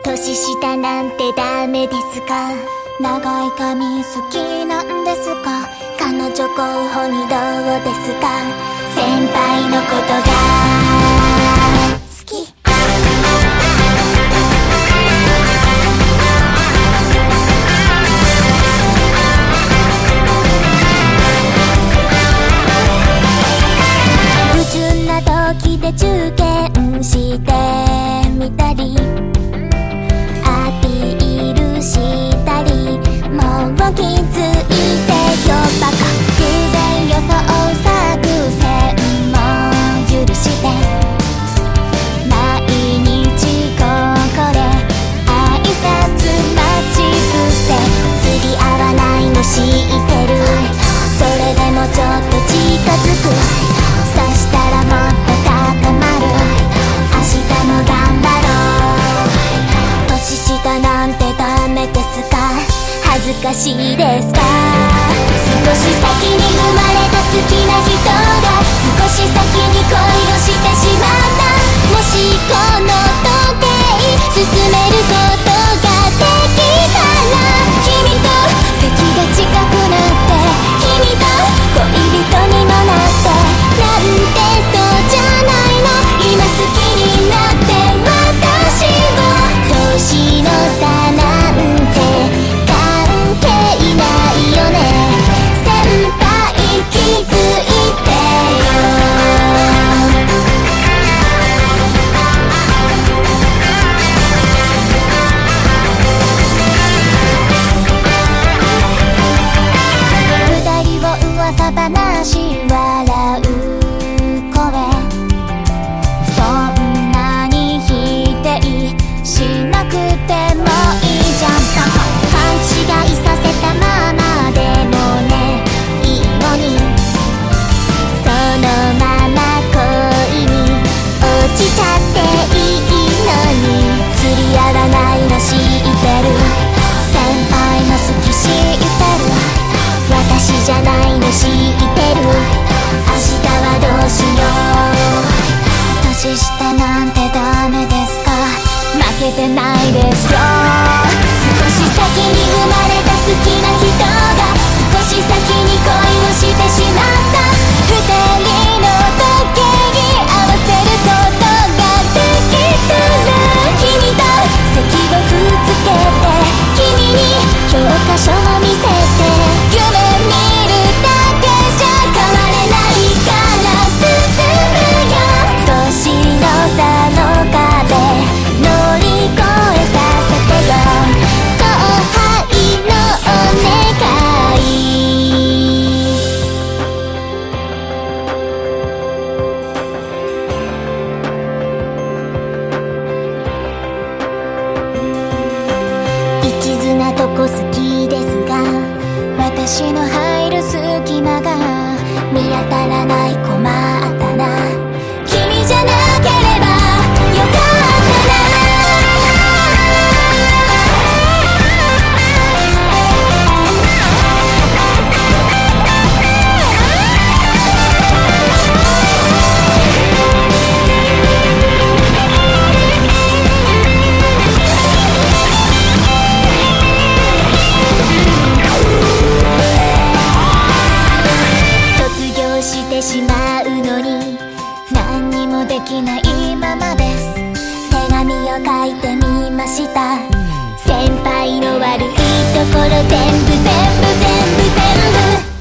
年下なんてダメですか？長い髪好きなんですか？彼女候補にどうですか？難しいですか？少し先に生まれた好きな人なんてダメですか。負けてないですよ。少し先に生まれた好きな人が少し先に恋をしてしまう。一途なとこ好きですが私の入る隙間ができないままです。手紙を書いてみました。先輩の悪いところ全部全部全部全部。